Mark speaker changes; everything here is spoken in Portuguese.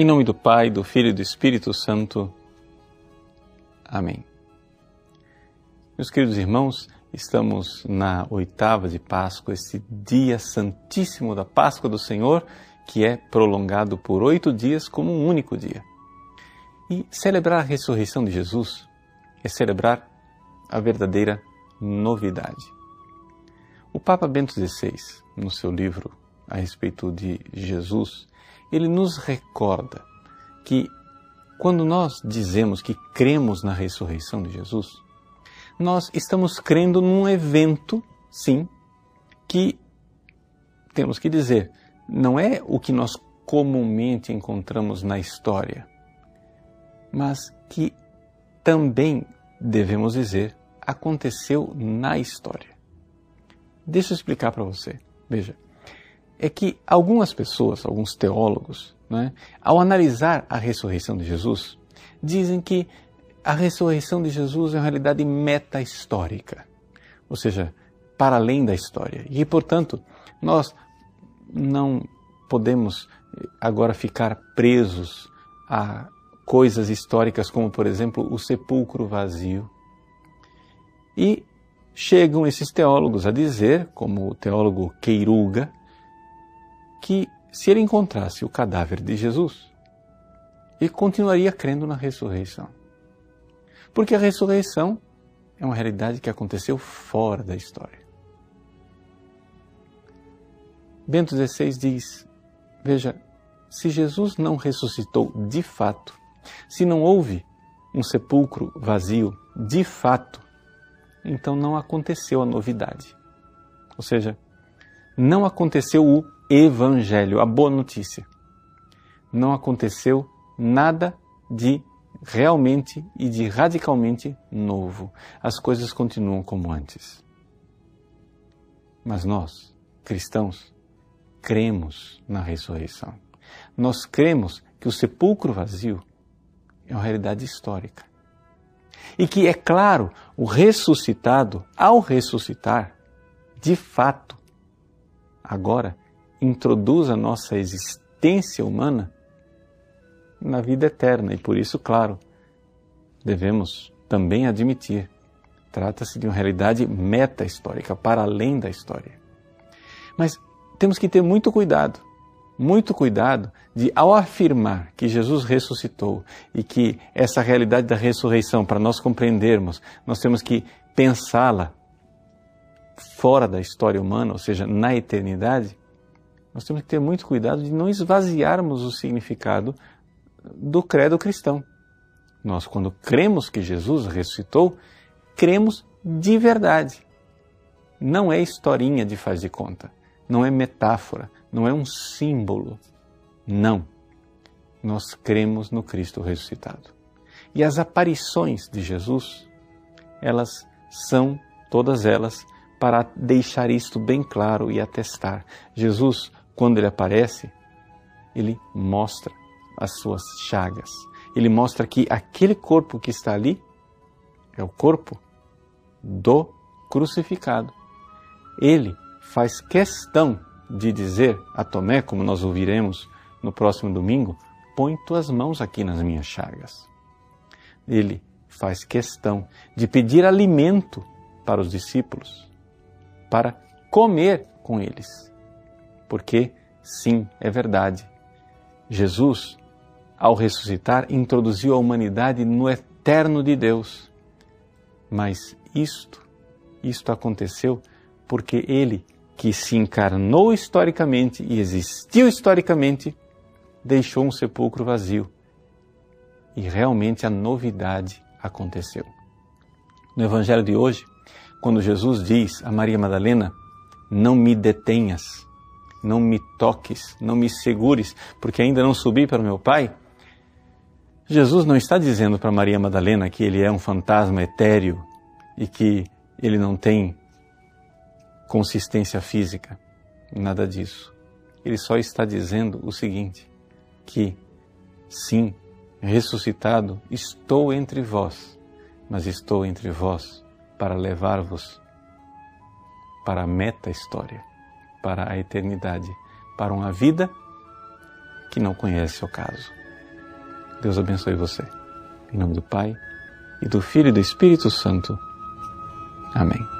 Speaker 1: Em nome do Pai, do Filho e do Espírito Santo. Amém. Meus queridos irmãos, estamos na oitava de Páscoa, esse dia santíssimo da Páscoa do Senhor, que é prolongado por oito dias como um único dia. E celebrar a ressurreição de Jesus é celebrar a verdadeira novidade. O Papa Bento XVI, no seu livro a respeito de Jesus, ele nos recorda que quando nós dizemos que cremos na ressurreição de Jesus, nós estamos crendo num evento, sim, que temos que dizer, não é o que nós comumente encontramos na história, mas que também devemos dizer aconteceu na história. Deixa eu explicar para você. Veja, é que algumas pessoas, alguns teólogos, né, ao analisar a ressurreição de Jesus, dizem que a ressurreição de Jesus é uma realidade meta-histórica, ou seja, para além da história. E, portanto, nós não podemos agora ficar presos a coisas históricas como, por exemplo, o sepulcro vazio. E chegam esses teólogos a dizer, como o teólogo Queiruga, que se ele encontrasse o cadáver de Jesus, ele continuaria crendo na ressurreição. Porque a ressurreição é uma realidade que aconteceu fora da história. Bento XVI diz: Veja, se Jesus não ressuscitou de fato, se não houve um sepulcro vazio de fato, então não aconteceu a novidade. Ou seja, não aconteceu o evangelho, a boa notícia. Não aconteceu nada de realmente e de radicalmente novo. As coisas continuam como antes. Mas nós, cristãos, cremos na ressurreição. Nós cremos que o sepulcro vazio é uma realidade histórica. E que, é claro, o ressuscitado, ao ressuscitar, de fato, agora introduz a nossa existência humana na vida eterna. E por isso, claro, devemos também admitir, trata-se de uma realidade meta-histórica, para além da história. Mas temos que ter muito cuidado, muito cuidado de, ao afirmar que Jesus ressuscitou e que essa realidade da ressurreição, para nós compreendermos, nós temos que pensá-la fora da história humana, ou seja, na eternidade, nós temos que ter muito cuidado de não esvaziarmos o significado do credo cristão. Nós, quando cremos que Jesus ressuscitou, cremos de verdade. Não é historinha de faz de conta, não é metáfora, não é um símbolo. Não. Nós cremos no Cristo ressuscitado. E as aparições de Jesus, elas são, todas elas, para deixar isto bem claro e atestar. Jesus, quando ele aparece, ele mostra as suas chagas. Ele mostra que aquele corpo que está ali é o corpo do crucificado. Ele faz questão de dizer a Tomé, como nós ouviremos no próximo domingo: põe tuas mãos aqui nas minhas chagas. Ele faz questão de pedir alimento para os discípulos, para comer com eles. Porque, sim, é verdade, Jesus ao ressuscitar, introduziu a humanidade no eterno de Deus. Mas isto, isto aconteceu porque ele, que se encarnou historicamente e existiu historicamente, deixou um sepulcro vazio. E realmente a novidade aconteceu. No evangelho de hoje, quando Jesus diz a Maria Madalena: Não me detenhas, não me toques, não me segures, porque ainda não subi para o meu Pai Jesus não está dizendo para Maria Madalena que ele é um fantasma etéreo e que ele não tem consistência física. Nada disso. Ele só está dizendo o seguinte: que sim, ressuscitado, estou entre vós, mas estou entre vós para levar-vos para a meta história, para a eternidade, para uma vida que não conhece o caso. Deus abençoe você. Em nome do Pai, e do Filho e do Espírito Santo. Amém.